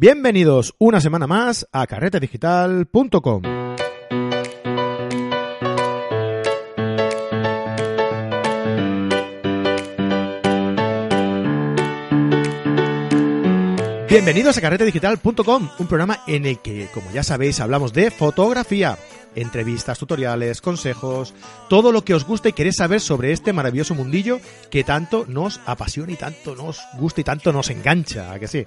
Bienvenidos una semana más a carretedigital.com. Bienvenidos a carretedigital.com, un programa en el que, como ya sabéis, hablamos de fotografía, entrevistas, tutoriales, consejos, todo lo que os gusta y queréis saber sobre este maravilloso mundillo que tanto nos apasiona y tanto nos gusta y tanto nos engancha, ¿a que sí?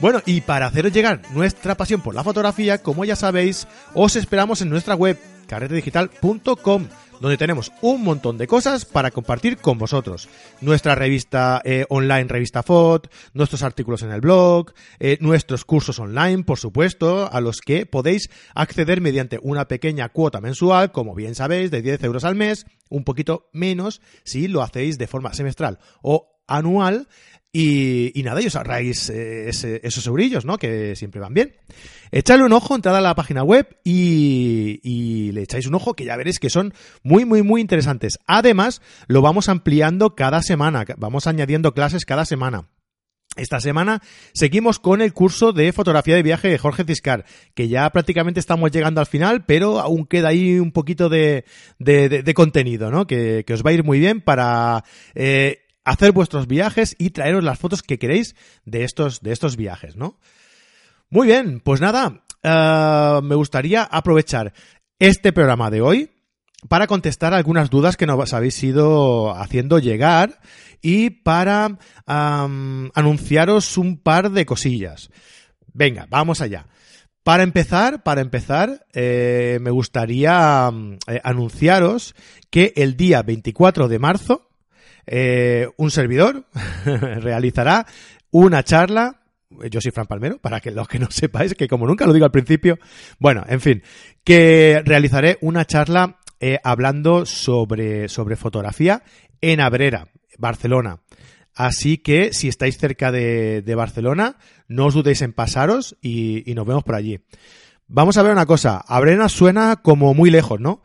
Bueno, y para haceros llegar nuestra pasión por la fotografía, como ya sabéis, os esperamos en nuestra web carretedigital.com donde tenemos un montón de cosas para compartir con vosotros. Nuestra revista eh, online, revista FOT, nuestros artículos en el blog, eh, nuestros cursos online, por supuesto, a los que podéis acceder mediante una pequeña cuota mensual, como bien sabéis, de 10 euros al mes, un poquito menos si lo hacéis de forma semestral o anual y, nada, y os ahorráis eh, esos eurillos, ¿no? Que siempre van bien. Echadle un ojo, entrad a la página web y, le echáis un ojo que ya veréis que son muy, muy, muy interesantes. Además, lo vamos ampliando cada semana, vamos añadiendo clases cada semana. Esta semana seguimos con el curso de fotografía de viaje de Jorge Ciscar, que ya prácticamente estamos llegando al final, pero aún queda ahí un poquito de, contenido, ¿no? Que, os va a ir muy bien para eh, hacer vuestros viajes y traeros las fotos que queréis de estos, de estos viajes, ¿no? Muy bien, pues nada, eh, me gustaría aprovechar este programa de hoy para contestar algunas dudas que nos habéis ido haciendo llegar y para anunciaros un par de cosillas. Venga, vamos allá. Para empezar, para empezar, eh, me gustaría eh, anunciaros que el día 24 de marzo eh, un servidor realizará una charla yo soy Fran Palmero, para que los que no sepáis, que como nunca lo digo al principio, bueno, en fin, que realizaré una charla eh, hablando sobre, sobre fotografía en Abrera, Barcelona. Así que si estáis cerca de, Barcelona, no os dudéis en pasaros y, y, nos vemos por allí. Vamos a ver una cosa, Abrera suena como muy lejos, ¿no?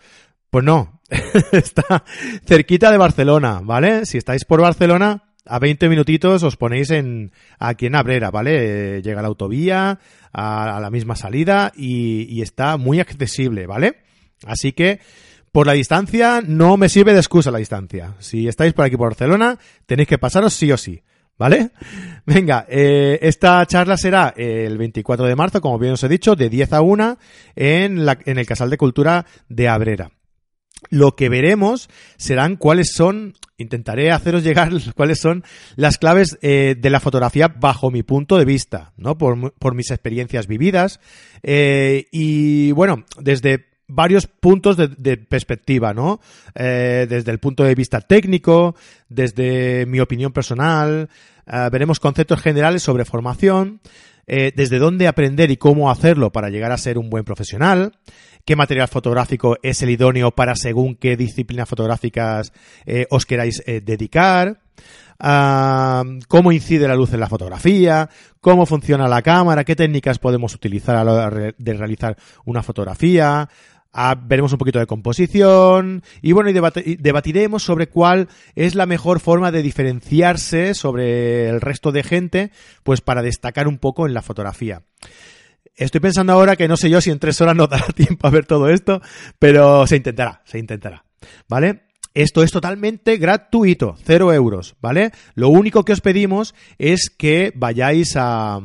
Pues no, está cerquita de Barcelona, ¿vale? Si estáis por Barcelona, a 20 minutitos os ponéis en aquí en Abrera, ¿vale? Eh, llega la autovía a, la misma salida y, está muy accesible, ¿vale? Así que por la distancia no me sirve de excusa la distancia. Si estáis por aquí por Barcelona, tenéis que pasaros sí o sí. ¿Vale? Venga, eh, esta charla será el 24 de marzo, como bien os he dicho, de 10 a 1 en, la, en el Casal de Cultura de Abrera lo que veremos serán cuáles son, intentaré haceros llegar cuáles son las claves eh, de la fotografía bajo mi punto de vista, ¿no? Por, mis experiencias vividas. Eh, y bueno, desde varios puntos de, perspectiva, ¿no? Eh, desde el punto de vista técnico, desde mi opinión personal, veremos conceptos generales sobre formación, desde dónde aprender y cómo hacerlo para llegar a ser un buen profesional, qué material fotográfico es el idóneo para según qué disciplinas fotográficas eh, os queráis eh, dedicar. cómo incide la luz en la fotografía, cómo funciona la cámara, qué técnicas podemos utilizar a la hora de realizar una fotografía, ah, veremos un poquito de composición y bueno, y debatiremos sobre cuál es la mejor forma de diferenciarse sobre el resto de gente, pues para destacar un poco en la fotografía. Estoy pensando ahora que no sé yo si en tres horas nos dará tiempo a ver todo esto, pero se intentará, se intentará. ¿Vale? Esto es totalmente gratuito, cero euros, ¿vale? Lo único que os pedimos es que vayáis a,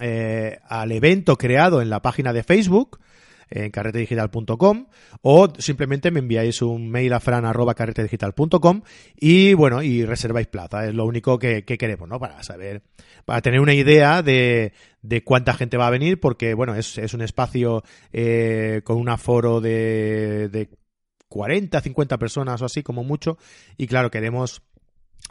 eh, al evento creado en la página de Facebook, en carretedigital.com o simplemente me enviáis un mail a fran.carretedigital.com y bueno, y reserváis plaza. Es lo único que, queremos, ¿no? Para saber, para tener una idea de, de cuánta gente va a venir, porque bueno, es, es un espacio eh, con un aforo de, de 40, 50 personas o así como mucho y claro, queremos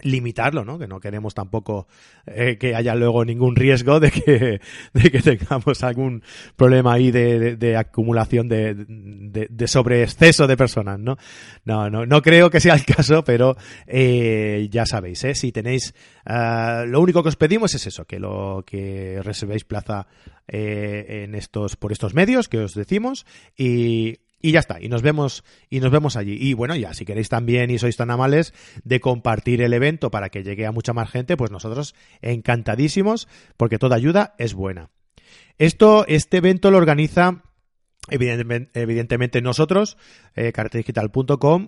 limitarlo, ¿no? Que no queremos tampoco eh, que haya luego ningún riesgo de que, de que tengamos algún problema ahí de, acumulación de, de, sobreexceso de personas, ¿no? No, no, no creo que sea el caso, pero eh, ya sabéis, ¿eh? Si tenéis, uh, lo único que os pedimos es eso, que lo que reservéis plaza en estos, por estos medios que os decimos y y ya está, y nos vemos, y nos vemos allí. Y bueno, ya, si queréis también y sois tan amables de compartir el evento para que llegue a mucha más gente, pues nosotros encantadísimos, porque toda ayuda es buena. Esto, este evento lo organiza Evidentemente, evidentemente nosotros, eh,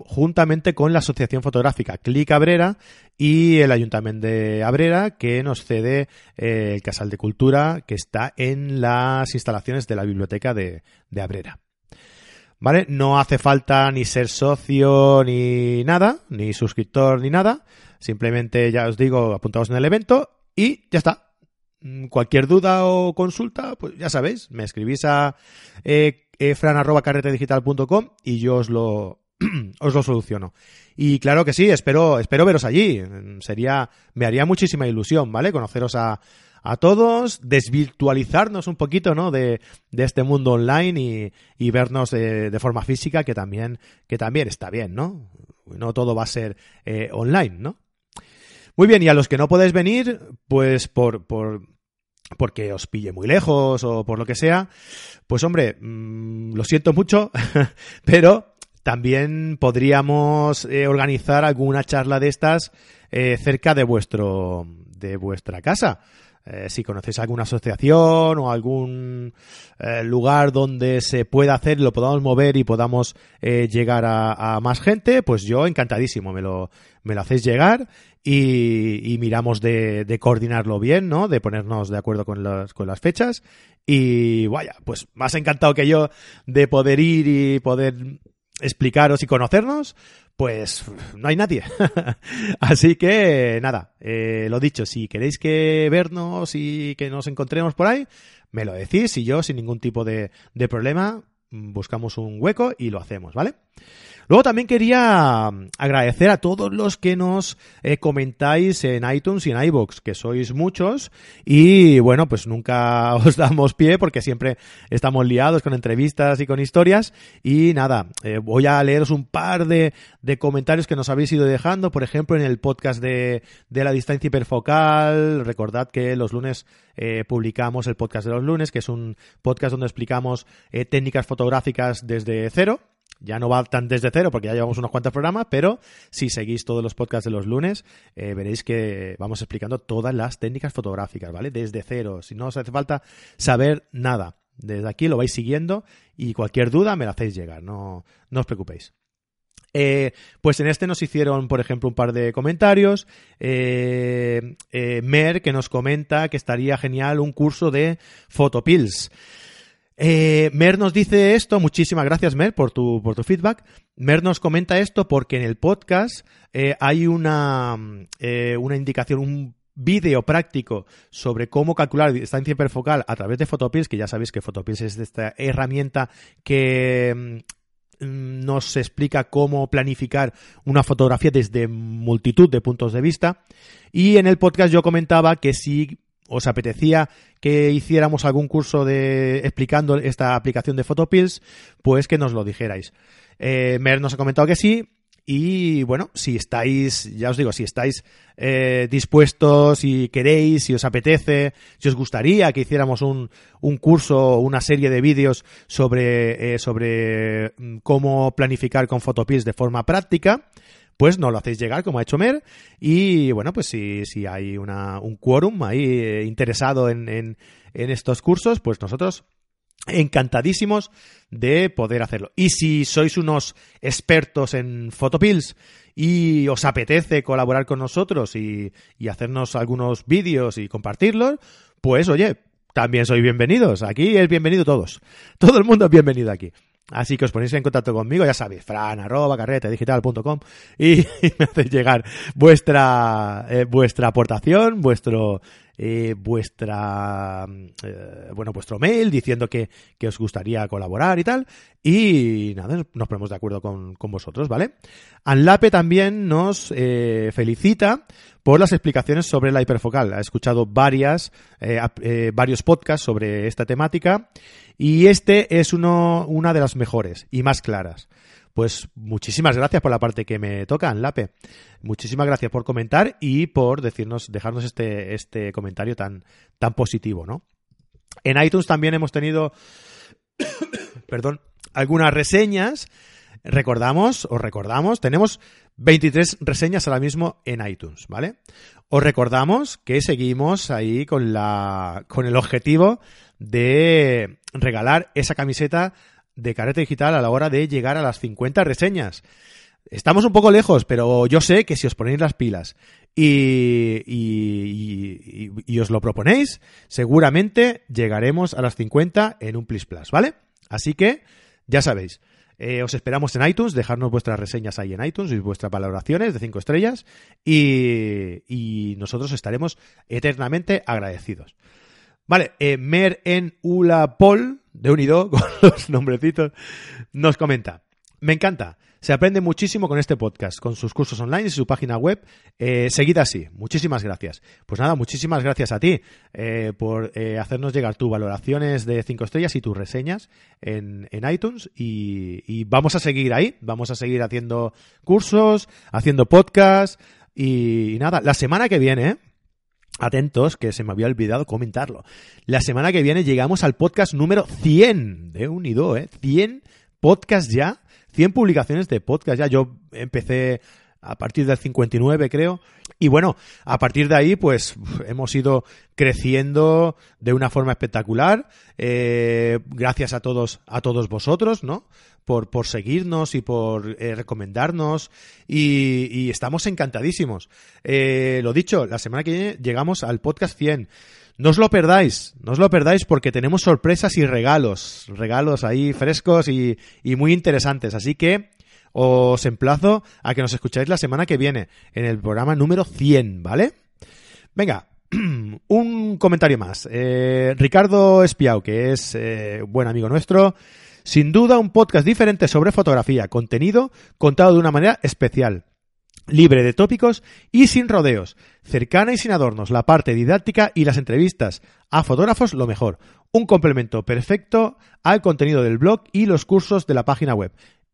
juntamente con la Asociación Fotográfica Clic Abrera y el Ayuntamiento de Abrera, que nos cede eh, el Casal de Cultura, que está en las instalaciones de la Biblioteca de, de Abrera. ¿Vale? No hace falta ni ser socio ni nada, ni suscriptor ni nada. Simplemente, ya os digo, apuntaos en el evento y ya está. Mm, cualquier duda o consulta, pues ya sabéis, me escribís a eh, y yo os lo, os lo soluciono. Y claro que sí, espero, espero veros allí. Sería, me haría muchísima ilusión, ¿vale? Conoceros a, a todos, desvirtualizarnos un poquito, ¿no? De, de este mundo online y, y vernos de, de, forma física, que también, que también está bien, ¿no? No todo va a ser eh, online, ¿no? Muy bien, y a los que no podéis venir, pues por, por, porque os pille muy lejos o por lo que sea, pues hombre, mmm, lo siento mucho, pero también podríamos eh, organizar alguna charla de estas eh, cerca de vuestro de vuestra casa. Eh, si conocéis alguna asociación o algún eh, lugar donde se pueda hacer, lo podamos mover y podamos eh, llegar a, más gente, pues yo encantadísimo, me lo, me lo hacéis llegar y, miramos de, de, coordinarlo bien, ¿no? De ponernos de acuerdo con las, con las fechas. Y vaya, pues más encantado que yo de poder ir y poder explicaros y conocernos, pues no hay nadie. Así que nada, eh, lo dicho, si queréis que vernos y que nos encontremos por ahí, me lo decís y yo sin ningún tipo de, de problema buscamos un hueco y lo hacemos, ¿vale? Luego también quería mm, agradecer a todos los que nos eh, comentáis en iTunes y en iBox, que sois muchos. Y bueno, pues nunca os damos pie porque siempre estamos liados con entrevistas y con historias. Y nada, eh, voy a leeros un par de, de, comentarios que nos habéis ido dejando, por ejemplo en el podcast de, de la distancia hiperfocal, recordad que los lunes eh, publicamos el podcast de los lunes, que es un podcast donde explicamos técnicas fotográficas desde cero, ya no va tan desde cero porque ya llevamos unos cuantos programas, pero si seguís todos los podcasts de los lunes, eh, veréis que vamos explicando todas las técnicas fotográficas, ¿vale? Desde cero. Si no os hace falta saber nada. Desde aquí lo vais siguiendo y cualquier duda me la hacéis llegar, no, no os preocupéis. Eh, pues en este nos hicieron, por ejemplo, un par de comentarios. Eh, eh, Mer, que nos comenta que estaría genial un curso de Photopills. Eh, Mer nos dice esto, muchísimas gracias Mer por tu, feedback. Mer nos comenta esto porque en el podcast eh, hay una, eh, una indicación, un vídeo práctico sobre cómo calcular distancia hiperfocal a través de Photopills, que ya sabéis que Photopills es esta herramienta que mm, nos explica cómo planificar una fotografía desde multitud de puntos de vista. Y en el podcast yo comentaba que si os apetecía que hiciéramos algún curso de explicando esta aplicación de Photopills, pues que nos lo dijerais. Eh, Mer nos ha comentado que sí. Y bueno, si estáis, ya os digo, si estáis eh, dispuestos y queréis, si os apetece, si os gustaría que hiciéramos un, un curso, una serie de vídeos sobre, eh, sobre mm, cómo planificar con Photopills de forma práctica, pues no lo hacéis llegar como ha hecho Mer y bueno, pues si, si hay una, un quórum ahí eh, interesado en, en, estos cursos, pues nosotros encantadísimos de poder hacerlo. Y si sois unos expertos en Photopills y os apetece colaborar con nosotros y, y hacernos algunos vídeos y compartirlos, pues oye, también sois bienvenidos. Aquí es bienvenido todos. Todo el mundo es bienvenido aquí. Así que os ponéis en contacto conmigo, ya sabéis, fran arroba carretedigital.com y, y me hacéis llegar vuestra, eh, vuestra aportación, vuestro, eh, vuestra, eh, bueno, vuestro mail diciendo que, que, os gustaría colaborar y tal. Y nada, nos ponemos de acuerdo con, con vosotros, ¿vale? Anlape también nos eh, felicita por las explicaciones sobre la hiperfocal. Ha escuchado varias, varios podcasts sobre esta temática y este es uno, una de las mejores y más claras. Pues muchísimas gracias por la parte que me toca, Lape. Muchísimas gracias por comentar y por decirnos, dejarnos este, este comentario tan, tan positivo, ¿no? En iTunes también hemos tenido, perdón, algunas reseñas. Recordamos, os recordamos, tenemos 23 reseñas ahora mismo en iTunes, ¿vale? Os recordamos que seguimos ahí con la con el objetivo de regalar esa camiseta de carrete digital a la hora de llegar a las 50 reseñas. Estamos un poco lejos, pero yo sé que si os ponéis las pilas y, y, y, os lo proponéis, seguramente llegaremos a las 50 en un Plis Plus, ¿vale? Así que, ya sabéis, eh, os esperamos en iTunes, dejarnos vuestras reseñas ahí en iTunes y vuestras valoraciones de 5 estrellas y, y, nosotros estaremos eternamente agradecidos. Vale, eh, Mer en Ulapol, de Unido, con los nombrecitos, nos comenta. Me encanta. Se aprende muchísimo con este podcast, con sus cursos online y su página web. Eh, seguid así. Muchísimas gracias. Pues nada, muchísimas gracias a ti eh, por eh, hacernos llegar tus valoraciones de 5 estrellas y tus reseñas en, en iTunes. Y, vamos a seguir ahí. Vamos a seguir haciendo cursos, haciendo podcasts. Y, y nada, la semana que viene, Atentos, que se me había olvidado comentarlo. La semana que viene llegamos al podcast número 100 de Unido, ¿eh? 100 podcasts ya 100 publicaciones de podcast ya. Yo empecé a partir del 59, creo. Y bueno, a partir de ahí, pues hemos ido creciendo de una forma espectacular. Eh, gracias a todos, a todos vosotros, ¿no? Por, por seguirnos y por eh, recomendarnos. Y, estamos encantadísimos. Eh, lo dicho, la semana que viene llegamos al podcast 100. No os lo perdáis, no os lo perdáis porque tenemos sorpresas y regalos, regalos ahí frescos y, y muy interesantes. Así que os emplazo a que nos escucháis la semana que viene en el programa número 100, ¿vale? Venga, un comentario más. Eh, Ricardo Espiau, que es eh, buen amigo nuestro, sin duda un podcast diferente sobre fotografía, contenido contado de una manera especial libre de tópicos y sin rodeos, cercana y sin adornos, la parte didáctica y las entrevistas a fotógrafos lo mejor, un complemento perfecto al contenido del blog y los cursos de la página web.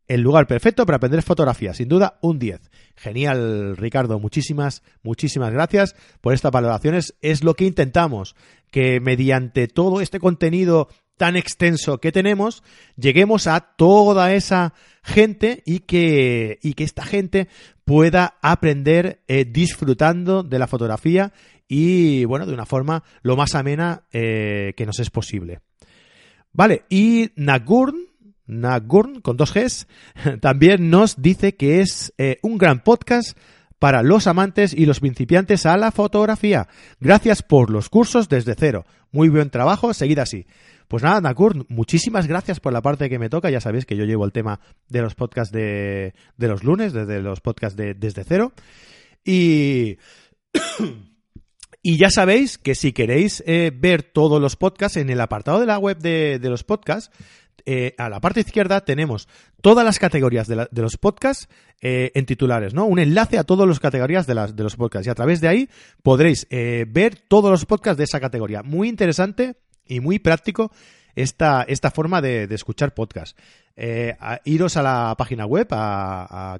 El lugar perfecto para aprender fotografía, sin duda un 10. Genial, Ricardo, muchísimas, muchísimas gracias por estas valoraciones. Es lo que intentamos, que mediante todo este contenido tan extenso que tenemos, lleguemos a toda esa gente y que, y que esta gente pueda aprender eh, disfrutando de la fotografía y, bueno, de una forma lo más amena eh, que nos es posible. Vale, y Nagurn, Nagurn con dos Gs, también nos dice que es eh, un gran podcast para los amantes y los principiantes a la fotografía. Gracias por los cursos desde cero. Muy buen trabajo, seguid así. Pues nada, Nakur, muchísimas gracias por la parte que me toca. Ya sabéis que yo llevo el tema de los podcasts de, de los lunes, desde los podcasts de Desde Cero. Y... Y ya sabéis que si queréis eh, ver todos los podcasts, en el apartado de la web de, de los podcasts, eh, a la parte izquierda tenemos todas las categorías de, de los podcasts eh, en titulares, ¿no? Un enlace a todas las categorías de, las, de los podcasts. Y a través de ahí podréis ver todos los podcasts de esa categoría. Muy interesante y muy práctico esta, esta forma de, escuchar podcast. Eh, a, iros a la página web, a, a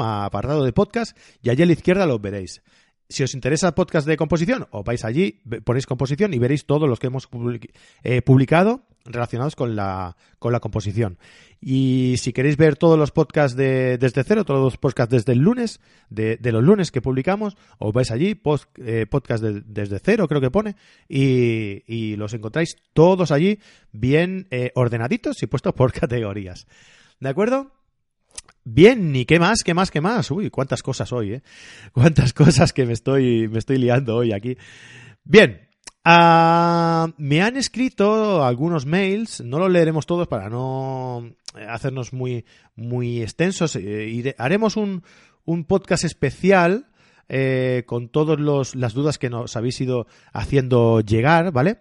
a apartado de podcast, y allí a la izquierda los veréis. Si os interesa podcast de composición, os vais allí, ponéis composición y veréis todos los que hemos eh, publicado relacionados con la, con la composición. Y si queréis ver todos los podcasts de, desde cero, todos los podcasts desde el lunes, de, los lunes que publicamos, os vais allí, post, eh, podcast de, desde cero creo que pone, y, y, los encontráis todos allí bien eh, ordenaditos y puestos por categorías. ¿De acuerdo? Bien, ¿y qué más? ¿Qué más? ¿Qué más? Uy, cuántas cosas hoy, ¿eh? Cuántas cosas que me estoy, me estoy liando hoy aquí. Bien, Uh, me han escrito algunos mails, no los leeremos todos para no hacernos muy, muy extensos. Eh, haremos un, un, podcast especial eh, con todas las dudas que nos habéis ido haciendo llegar, ¿vale?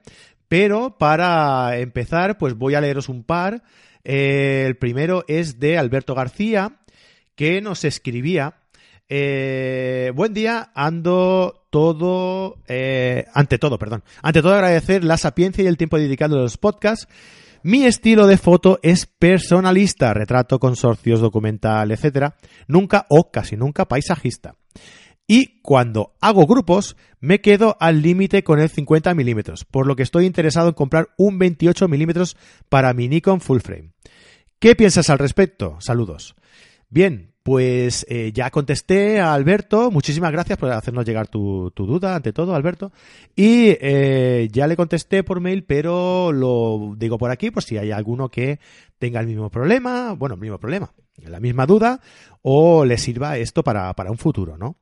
Pero para empezar, pues voy a leeros un par. Eh, el primero es de Alberto García, que nos escribía eh, buen día, ando todo, eh, ante todo, perdón, ante todo agradecer la sapiencia y el tiempo dedicado a los podcasts. Mi estilo de foto es personalista, retrato, consorcios, documental, etcétera, nunca o casi nunca paisajista. Y cuando hago grupos, me quedo al límite con el 50 milímetros, por lo que estoy interesado en comprar un 28 milímetros para mi Nikon Full Frame. ¿Qué piensas al respecto? Saludos. Bien, pues eh, ya contesté a Alberto. Muchísimas gracias por hacernos llegar tu, duda, ante todo, Alberto. Y eh, ya le contesté por mail, pero lo digo por aquí, por si hay alguno que tenga el mismo problema, bueno, el mismo problema, la misma duda, o le sirva esto para, para un futuro, ¿no?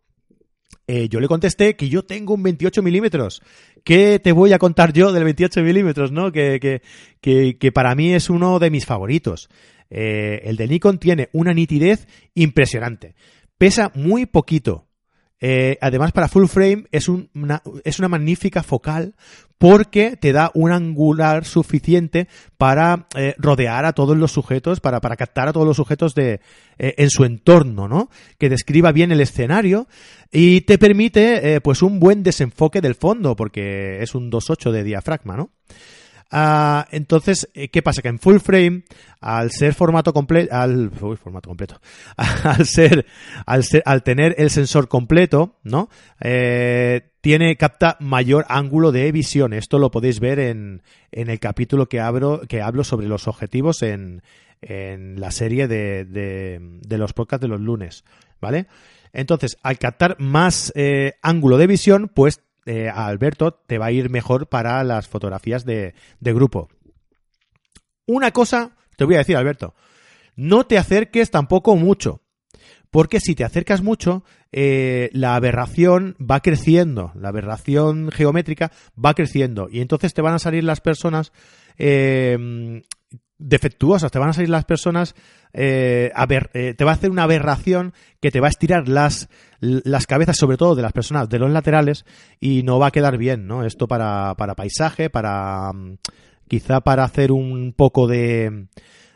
Eh, yo le contesté que yo tengo un 28 milímetros. ¿Qué te voy a contar yo del 28 milímetros, no? Que, que, que, para mí es uno de mis favoritos. Eh, el de Nikon tiene una nitidez impresionante. Pesa muy poquito. Eh, además, para full frame es una, es una magnífica focal porque te da un angular suficiente para eh, rodear a todos los sujetos, para, para, captar a todos los sujetos de, en su entorno, ¿no? Que describa bien el escenario y te permite, pues, un buen desenfoque del fondo porque es un 2.8 de diafragma, ¿no? Uh, entonces, eh, ¿qué pasa? Que en full frame, al ser formato completo, al, uy, formato completo, al ser, al ser, al tener el sensor completo, ¿no? Eh, tiene, capta mayor ángulo de visión. Esto lo podéis ver en, en el capítulo que abro, que hablo sobre los objetivos en, en la serie de, de, de los podcasts de los lunes, ¿vale? Entonces, al captar más eh, ángulo de visión, pues eh, a Alberto te va a ir mejor para las fotografías de, grupo. Una cosa te voy a decir, Alberto, no te acerques tampoco mucho. Porque si te acercas mucho, eh, la aberración va creciendo, la aberración geométrica va creciendo. Y entonces te van a salir las personas eh, defectuosas, te van a salir las personas, eh, a ver, eh, te va a hacer una aberración que te va a estirar las, las cabezas, sobre todo de las personas de los laterales, y no va a quedar bien, ¿no? Esto para, para paisaje, para mm, quizá para hacer un poco de,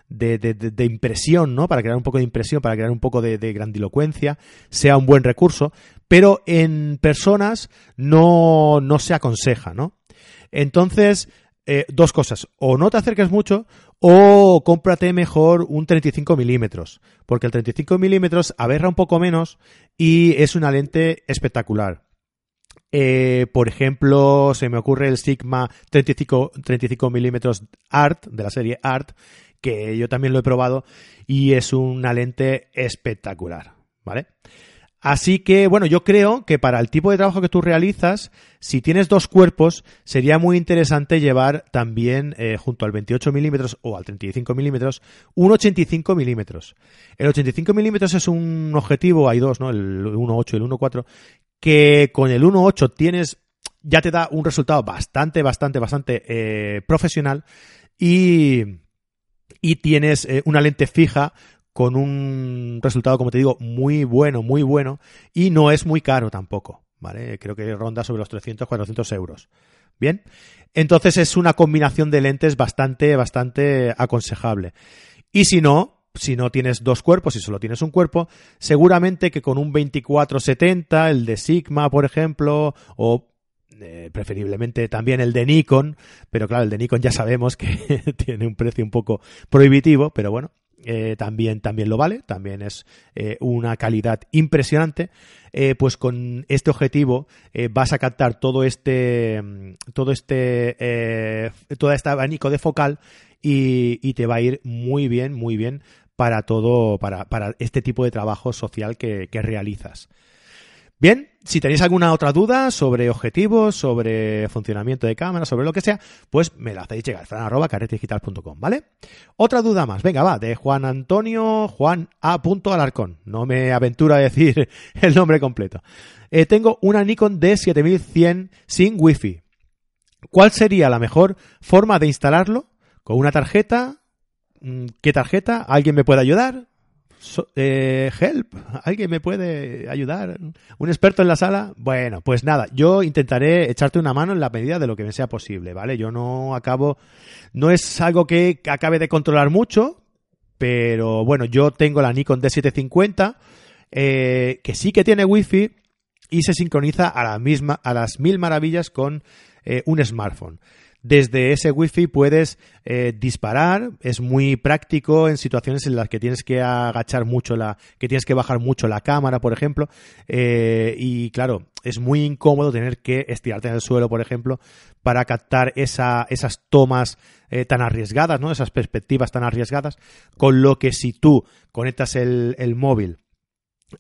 de, de, impresión, ¿no? Para crear un poco de impresión, para crear un poco de, de, grandilocuencia, sea un buen recurso, pero en personas no, no se aconseja, ¿no? Entonces, eh, dos cosas. O no te acerques mucho o cómprate mejor un 35 milímetros. Porque el 35 milímetros aberra un poco menos y es una lente espectacular. Eh, por ejemplo, se me ocurre el Sigma 35, 35 milímetros Art, de la serie Art, que yo también lo he probado y es una lente espectacular. ¿Vale? Así que, bueno, yo creo que para el tipo de trabajo que tú realizas, si tienes dos cuerpos, sería muy interesante llevar también, eh, junto al 28 milímetros o al 35 milímetros, un 85 milímetros. El 85 milímetros es un objetivo, hay dos, ¿no? El 1.8 y el 1.4, que con el 1.8 tienes, ya te da un resultado bastante, bastante, bastante eh, profesional y, y tienes eh, una lente fija con un resultado, como te digo, muy bueno, muy bueno, y no es muy caro tampoco, ¿vale? Creo que ronda sobre los 300, 400 euros. Bien, entonces es una combinación de lentes bastante, bastante aconsejable. Y si no, si no tienes dos cuerpos y solo tienes un cuerpo, seguramente que con un 2470, el de Sigma, por ejemplo, o eh, preferiblemente también el de Nikon, pero claro, el de Nikon ya sabemos que tiene un precio un poco prohibitivo, pero bueno, eh, también, también lo vale, también es eh, una calidad impresionante, eh, pues con este objetivo vas a captar todo este, mm, todo este, todo este abanico de focal y, te va a ir muy bien, muy bien para todo, para, para este tipo de trabajo social que realizas. Bien, si tenéis alguna otra duda sobre objetivos, sobre funcionamiento de cámara, sobre lo que sea, pues me la hacéis llegar, fran.carretedigital.com, ¿vale? Otra duda más, venga, va, de Juan Antonio Juan A. Alarcón. No me aventuro a decir el nombre completo. Eh, tengo una Nikon D7100 sin Wi-Fi. ¿Cuál sería la mejor forma de instalarlo? ¿Con una tarjeta? Mm, ¿Qué tarjeta? ¿Alguien me puede ayudar? Eh, help, ¿alguien me puede ayudar? ¿Un experto en la sala? Bueno, pues nada, yo intentaré echarte una mano en la medida de lo que me sea posible, ¿vale? Yo no acabo, no es algo que acabe de controlar mucho, pero bueno, yo tengo la Nikon D750, eh, que sí que tiene wifi y se sincroniza a la misma, a las mil maravillas con eh, un smartphone. Desde ese wifi puedes eh, disparar, es muy práctico en situaciones en las que tienes que agachar mucho la, que tienes que bajar mucho la cámara, por ejemplo, eh, y claro, es muy incómodo tener que estirarte en el suelo, por ejemplo, para captar esa, esas tomas eh, tan arriesgadas, ¿no? Esas perspectivas tan arriesgadas, con lo que si tú conectas el, el móvil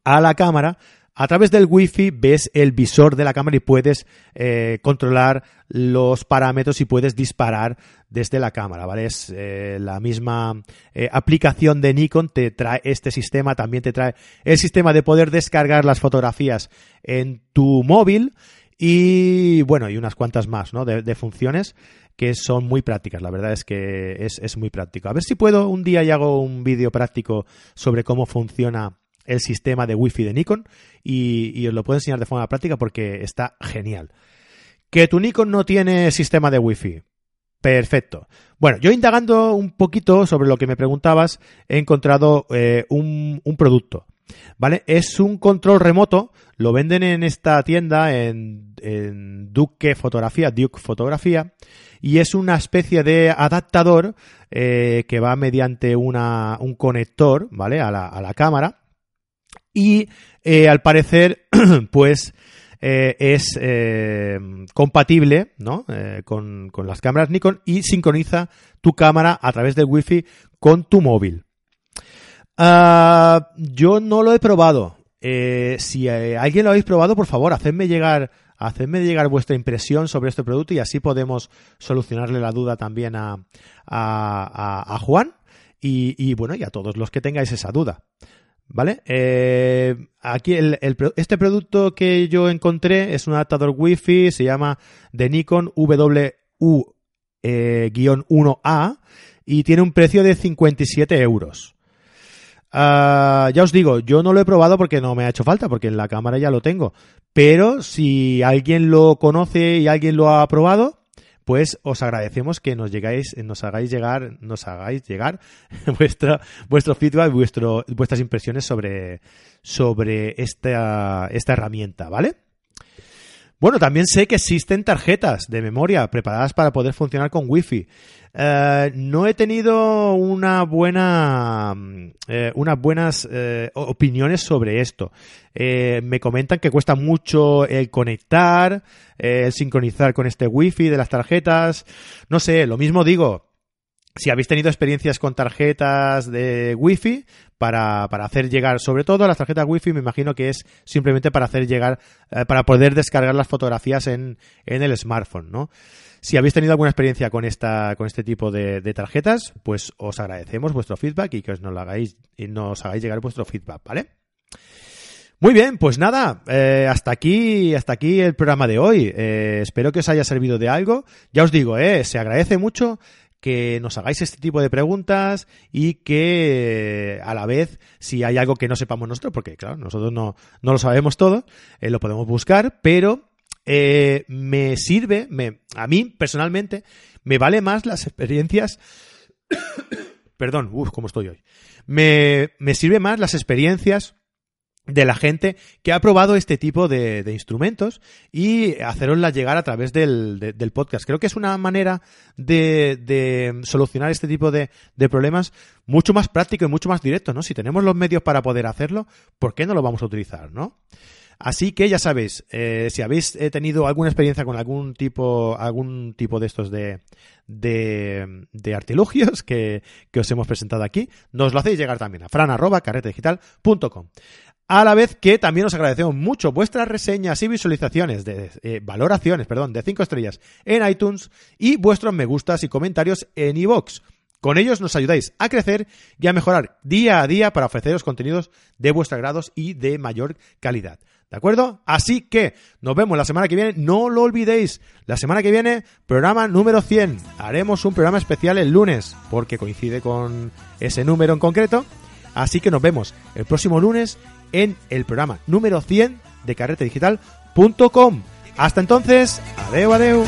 a la cámara, a través del wifi ves el visor de la cámara y puedes eh, controlar los parámetros y puedes disparar desde la cámara, ¿vale? Es eh, la misma eh, aplicación de Nikon, te trae este sistema, también te trae el sistema de poder descargar las fotografías en tu móvil y bueno, y unas cuantas más, ¿no? De, funciones que son muy prácticas, la verdad es que es, es muy práctico. A ver si puedo un día y hago un vídeo práctico sobre cómo funciona el sistema de Wi-Fi de Nikon y, os lo puedo enseñar de forma práctica porque está genial. Que tu Nikon no tiene sistema de Wi-Fi. Perfecto. Bueno, yo indagando un poquito sobre lo que me preguntabas, he encontrado eh, un, producto. ¿Vale? Es un control remoto, lo venden en esta tienda, en, Duke Fotografía, Duke Fotografía, y es una especie de adaptador eh, que va mediante una, un conector, ¿vale? A la, a la cámara y eh, al parecer, pues eh, es eh, compatible ¿no? Con, las cámaras Nikon y sincroniza tu cámara a través del wifi con tu móvil. Ah, yo no lo he probado. si alguien lo habéis probado, por favor, hacedme llegar, hacedme llegar vuestra impresión sobre este producto y así podemos solucionarle la duda también a, Juan y, bueno, y a todos los que tengáis esa duda. ¿Vale? Eh, aquí este producto que yo encontré es un adaptador Wi-Fi, se llama de Nikon WU-1A eh, y tiene un precio de 57 euros. Ah, ya os digo, yo no lo he probado porque no me ha hecho falta, porque en la cámara ya lo tengo. Pero si alguien lo conoce y alguien lo ha probado, pues os agradecemos que nos llegáis, nos hagáis llegar, nos hagáis llegar vuestro, vuestro feedback, vuestro, vuestras impresiones sobre, sobre esta, esta herramienta, ¿vale? Bueno, también sé que existen tarjetas de memoria preparadas para poder funcionar con Wi-Fi. Eh, no he tenido una buena, eh, unas buenas eh, opiniones sobre esto. me comentan que cuesta mucho el conectar, el sincronizar con este Wi-Fi de las tarjetas. No sé, lo mismo digo si habéis tenido experiencias con tarjetas de Wi-Fi para, para, hacer llegar, sobre todo las tarjetas Wi-Fi, me imagino que es simplemente para hacer llegar, eh, para poder descargar las fotografías en, en, el smartphone, ¿no? Si habéis tenido alguna experiencia con esta, con este tipo de, tarjetas, pues os agradecemos vuestro feedback y que os hagáis, y nos hagáis llegar vuestro feedback, ¿vale? Muy bien, pues nada, eh, hasta aquí, hasta aquí el programa de hoy. Eh, espero que os haya servido de algo. Ya os digo, se agradece mucho que nos hagáis este tipo de preguntas y que a la vez, si hay algo que no sepamos nosotros, porque claro, nosotros no, no lo sabemos todo, eh, lo podemos buscar, pero eh, me sirve, me, a mí personalmente, me vale más las experiencias. Perdón, uff, ¿cómo estoy hoy? Me, me sirve más las experiencias de la gente que ha probado este tipo de, instrumentos y hacerosla llegar a través del, del, podcast. Creo que es una manera de, de solucionar este tipo de, problemas mucho más práctico y mucho más directo, ¿no? Si tenemos los medios para poder hacerlo, ¿por qué no lo vamos a utilizar, no? Así que ya sabéis, eh, si habéis eh, tenido alguna experiencia con algún tipo, algún tipo de estos de, de, de artilugios que, que, os hemos presentado aquí, nos lo hacéis llegar también a fran.carretedigital.com a la vez que también os agradecemos mucho vuestras reseñas y visualizaciones de eh, valoraciones, perdón, de 5 estrellas en iTunes y vuestros me gustas y comentarios en iVoox. Con ellos nos ayudáis a crecer y a mejorar día a día para ofreceros contenidos de vuestro agrado y de mayor calidad. ¿De acuerdo? Así que nos vemos la semana que viene. No lo olvidéis. La semana que viene, programa número 100. Haremos un programa especial el lunes porque coincide con ese número en concreto. Así que nos vemos el próximo lunes en el programa número 100 de carretedigital.com. Hasta entonces, adeu, adeu.